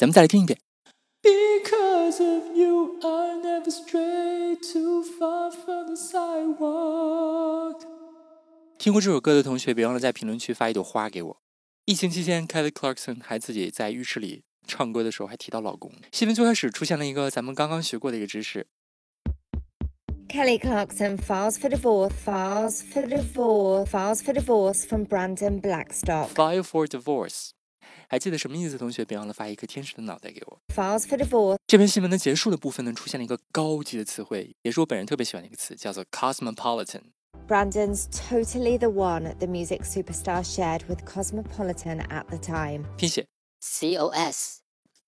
咱们再来听一遍。Because of you, I never stray too far from the sidewalk。听过这首歌的同学，别忘了在评论区发一朵花给我。疫情期间，Kelly Clarkson 还自己在浴室里唱歌的时候还提到老公。新闻最开始出现了一个咱们刚刚学过的一个知识。Kelly Clarkson files for divorce, files for divorce, files for divorce from Brandon Blackstock. File for divorce，还记得什么意思？同学别忘了发一颗天使的脑袋给我。Files for divorce。这篇新闻的结束的部分呢，出现了一个高级的词汇，也是我本人特别喜欢的一个词，叫做 cosmopolitan。Brandon's totally the one the music superstar shared with Cosmopolitan at the time. 拼写 C O S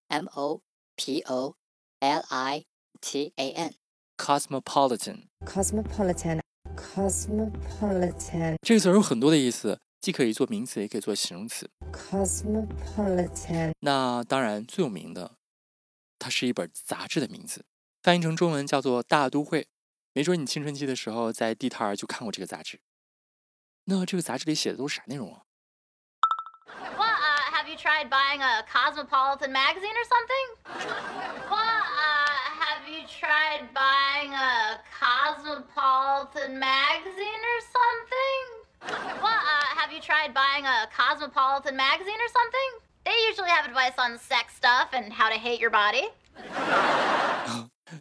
M O P O L I T A N。Cosmopolitan, cosmopolitan, cosmopolitan 这个词有很多的意思，既可以做名词，也可以做形容词。Cosmopolitan，那当然最有名的，它是一本杂志的名字，翻译成中文叫做《大都会》。没准你青春期的时候在地摊儿就看过这个杂志。那这个杂志里写的都是啥内容啊？Well, uh, have you tried buying a Cosmopolitan magazine or something? Well, uh, have you tried buying a Cosmopolitan magazine or something? Well, uh, have you tried buying a Cosmopolitan magazine or something? They usually have advice on sex stuff and how to hate your body.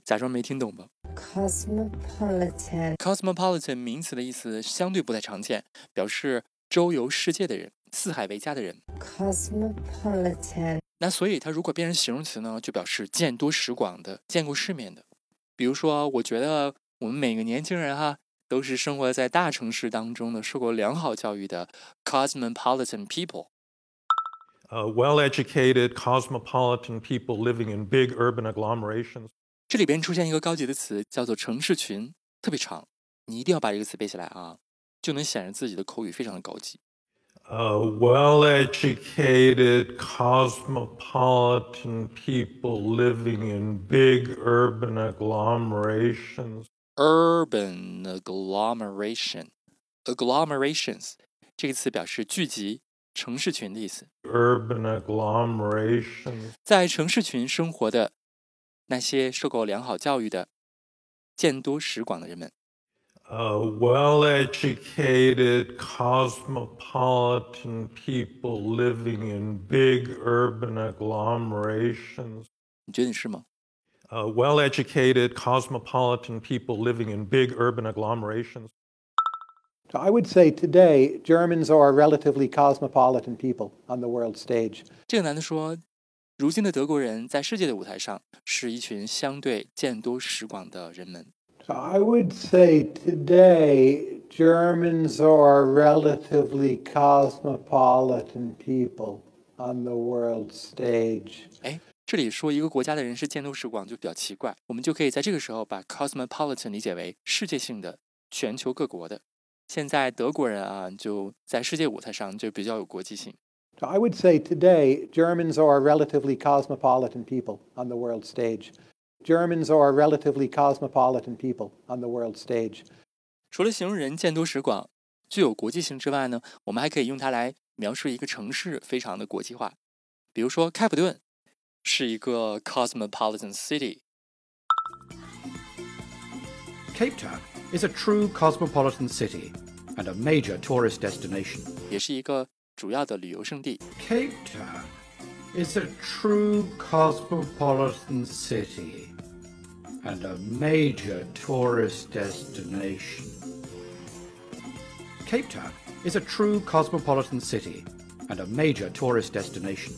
假装没听懂吧。Cosmopolitan cosmopolitan 名词的意思相对不太常见，表示周游世界的人、四海为家的人。Cosmopolitan 那所以它如果变成形容词呢，就表示见多识广的、见过世面的。比如说，我觉得我们每个年轻人哈，都是生活在大城市当中的、受过良好教育的 cosmopolitan people。Uh, well-educated cosmopolitan people living in big urban agglomerations. 这里边出现一个高级的词，叫做城市群，特别长，你一定要把这个词背下来啊，就能显示自己的口语非常的高级。uh, well educated, cosmopolitan people living in big urban agglomerations. Urban agglomeration, agglomerations 这个词表示聚集、城市群的意思。Urban agglomerations 在城市群生活的那些受过良好教育的、见多识广的人们。uh, well educated, cosmopolitan people living in big urban agglomerations. 你觉得你是吗 ？Uh, well educated, cosmopolitan people living in big urban agglomerations. I would say today Germans are relatively cosmopolitan people on the world stage. 这个男的说，如今的德国人在世界的舞台上是一群相对见多识广的人们。I would say today Germans are relatively cosmopolitan people on the world stage. 哎， 这里说一个国家的人是见多识广，就比较奇怪。我们就可以在这个时候把 cosmopolitan 理解为世界性的、全球各国的。现在德国人啊，就在世界舞台上就比较有国际性。I would say today Germans are relatively cosmopolitan people on the world stage. Germans are relatively cosmopolitan people on the world stage. 除了形容人见多识广、具有国际性之外呢，我们还可以用它来描述一个城市非常的国际化。比如说，开普敦是一个 cosmopolitan city。Cape Town is a true cosmopolitan city and a major tourist destination. 也是一个主要的旅游胜地。Cape Town is a true cosmopolitan city and a major tourist destination. Cape Town is a true cosmopolitan city and a major tourist destination.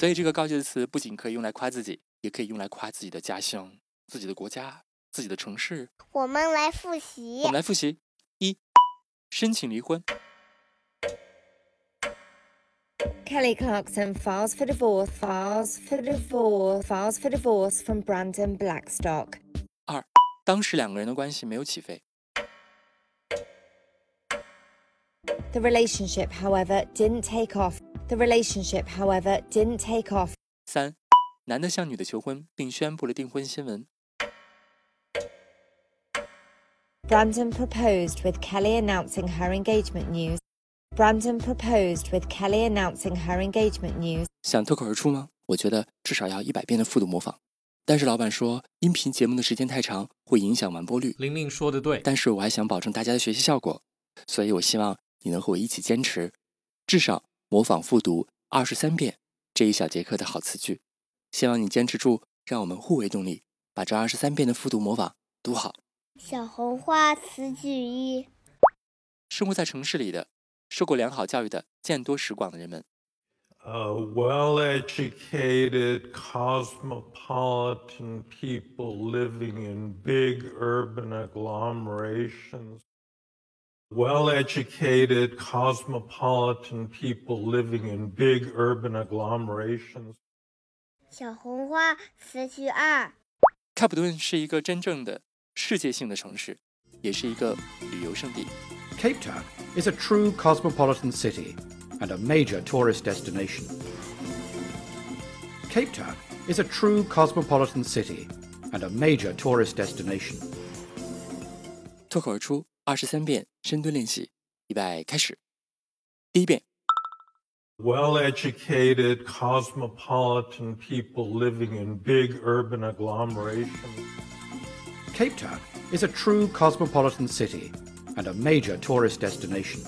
所以这个高级的词不仅可以用来夸自己，也可以用来夸自己的家乡、自己的国家、自己的城市。我们来复习。我们来复习：一、申请离婚。Kelly Clarkson files for divorce, files for divorce, files for divorce from Brandon Blackstock. 二，当时两个人的关系没有起飞。The relationship, however, didn't take off. The relationship, however, didn't take off. 三，男的向女的求婚，并宣布了订婚新闻。Brandon proposed with Kelly announcing her engagement news. Brandon proposed with Kelly announcing her engagement news. 想脱口而出吗？我觉得至少要一百遍的复读模仿。但是老板说，音频节目的时间太长，会影响完播率。玲玲说的对，但是我还想保证大家的学习效果，所以我希望你能和我一起坚持，至少模仿复读二十三遍这一小节课的好词句。希望你坚持住，让我们互为动力，把这二十三遍的复读模仿读好。小红花词句一：生活在城市里的、受过良好教育的、见多识广的人们，Uh, well educated, cosmopolitan people living in big urban agglomerations. Well educated, cosmopolitan people living in big urban agglomerations. 小红花词句二：开普敦是一个真正的世界性的城市，也是一个旅游胜地。 Cape Town is a true cosmopolitan city and a major tourist destination. Cape Town is a true cosmopolitan city and a major tourist destination. 脱口而出 二十三遍深蹲练习，预备开始。第一遍， Well educated, cosmopolitan people living in big urban agglomerations. Cape Town is a true cosmopolitan city and a major tourist destination.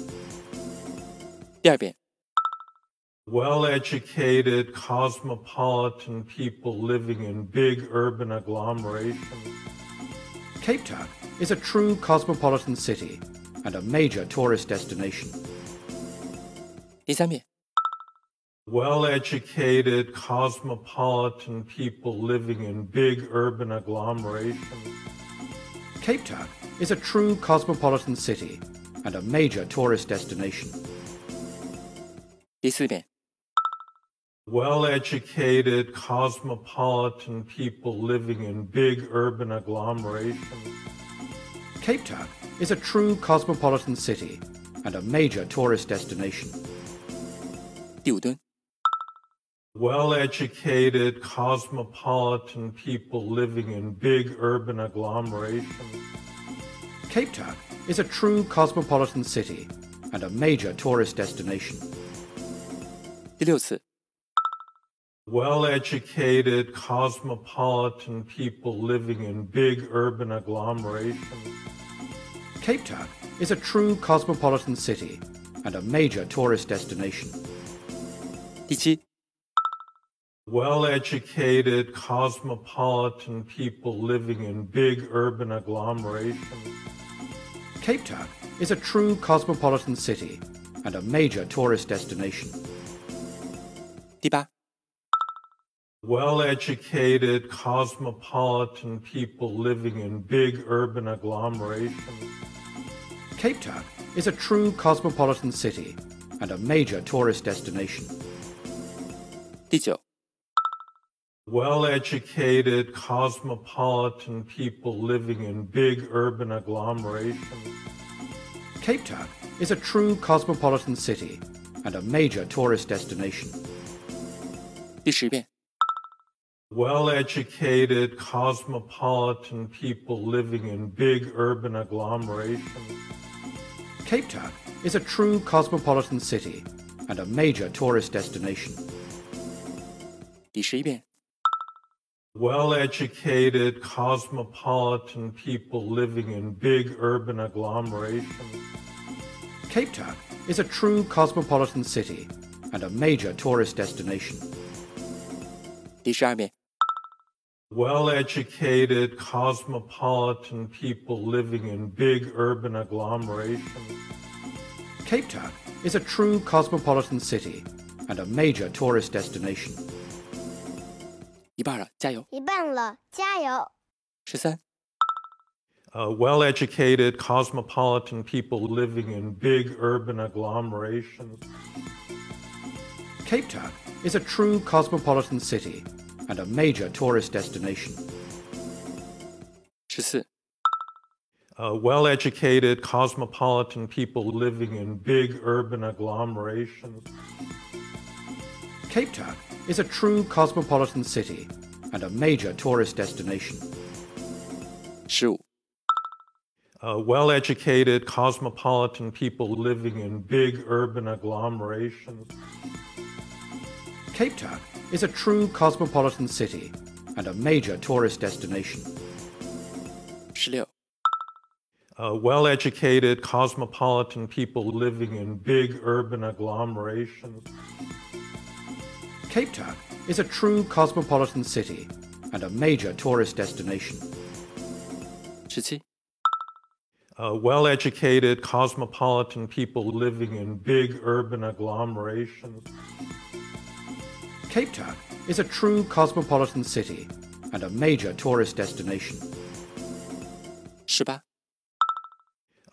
第二遍， Well educated, cosmopolitan people living in big urban agglomerations. Cape Town is a true cosmopolitan city and a major tourist destination. 第三遍， Well educated, cosmopolitan people living in big urban agglomerations. Cape Town is a true cosmopolitan city and a major tourist destination. 第四遍， Well educated, cosmopolitan people living in big urban agglomerations. Cape Town is a true cosmopolitan city and a major tourist destination. 第五蹲， Well educated, cosmopolitan people living in big urban agglomerations. Cape Town is a true cosmopolitan city and a major tourist destination. 第六次， Well educated, cosmopolitan people living in big urban agglomerations. Cape Town is a true cosmopolitan city and a major tourist destination. 第七， Well educated, cosmopolitan people living in big urban agglomerations. Cape Town is a true cosmopolitan city and a major tourist destination. 第八， Well educated, cosmopolitan people living in big urban agglomerations. Cape Town is a true cosmopolitan city and a major tourist destination. 第九， Well educated, cosmopolitan people living in big urban agglomerations. Cape Town is a true cosmopolitan city and a major tourist destination. 第十遍， Well educated, cosmopolitan people living in big urban agglomerations. Cape Town is a true cosmopolitan city and a major tourist destination. 第十一遍， Well educated, cosmopolitan people living in big urban agglomerations. Cape Town is a true cosmopolitan city and a major tourist destination. 第十二遍， Well educated, cosmopolitan people living in big urban agglomerations. Cape Town is a true cosmopolitan city and a major tourist destination. 一半了，加油！一半了，加油！十三、 Uh, well educated, cosmopolitan people living in big urban agglomerations. Cape Town is a true cosmopolitan city and a major tourist destination. well educated, cosmopolitan people living in big urban agglomerations. Cape Town is a true cosmopolitan city and a major tourist destination. 15. Uh, well educated, cosmopolitan people living in big urban agglomerations. Cape Town is a true cosmopolitan city and a major tourist destination. 16. Well educated, cosmopolitan people living in big urban agglomerations. Cape Town is a true cosmopolitan city and a major tourist destination. 17. Well educated, cosmopolitan people living in big urban agglomerations. Cape Town is a true cosmopolitan city and a major tourist destination. 18.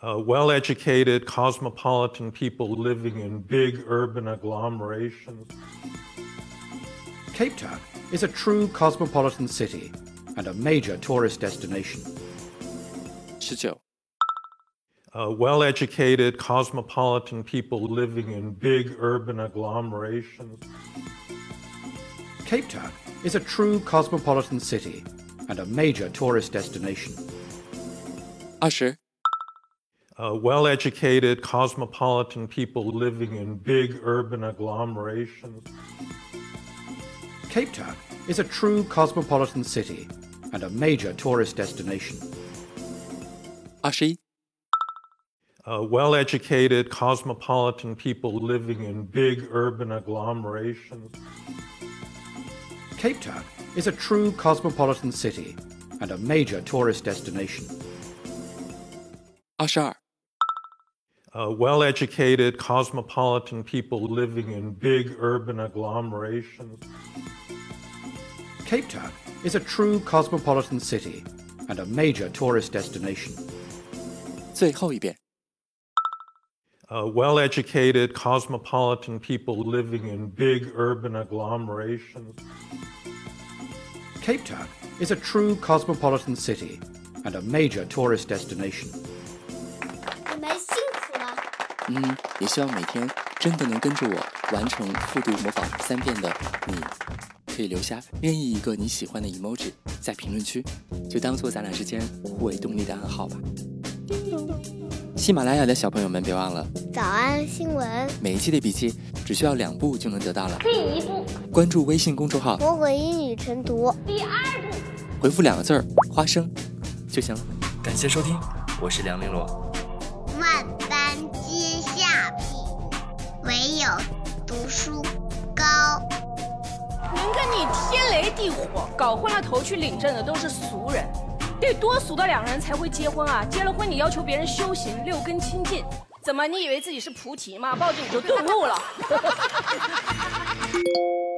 Uh, well educated, cosmopolitan people living in big urban agglomerations. Cape Town is a true cosmopolitan city and a major tourist destination. 19. Uh, well educated, cosmopolitan people living in big urban agglomerations. Cape Town is a true cosmopolitan city and a major tourist destination. Usher. Uh, well educated, cosmopolitan people living in big urban agglomerations. Cape Town is a true cosmopolitan city and a major tourist destination. Ashi. Uh, well educated, cosmopolitan people living in big urban agglomerations. Cape Town is a true cosmopolitan city and a major tourist destination. 二十二、 Uh, well educated, cosmopolitan people living in big urban agglomerations. Cape Town is a true cosmopolitan city and a major tourist destination. 最后一遍。 Uh, well educated, cosmopolitan people living in big urban agglomerations. Cape Town is a true cosmopolitan city and a major tourist destination. 你们辛苦了。嗯，也希望每天真的能跟着我完成复读模仿三遍的你，可以留下任意一个你喜欢的 emoji 在评论区，就当做咱俩之间互为动力的暗号吧。 喜马拉雅的小朋友们，别忘了早安新闻，每一期的笔记只需要两步就能得到了。第一步，关注微信公众号，魔鬼英语晨读。第二步回复两个字儿“花生”就行了。感谢收听，我是梁玲珑。万般皆下品，唯有读书高。能跟你天雷地火，搞昏了头去领证的都是俗人，得多俗的两个人才会结婚啊！结了婚你要求别人修行六根清净，怎么你以为自己是菩提吗？抱着你就顿悟了？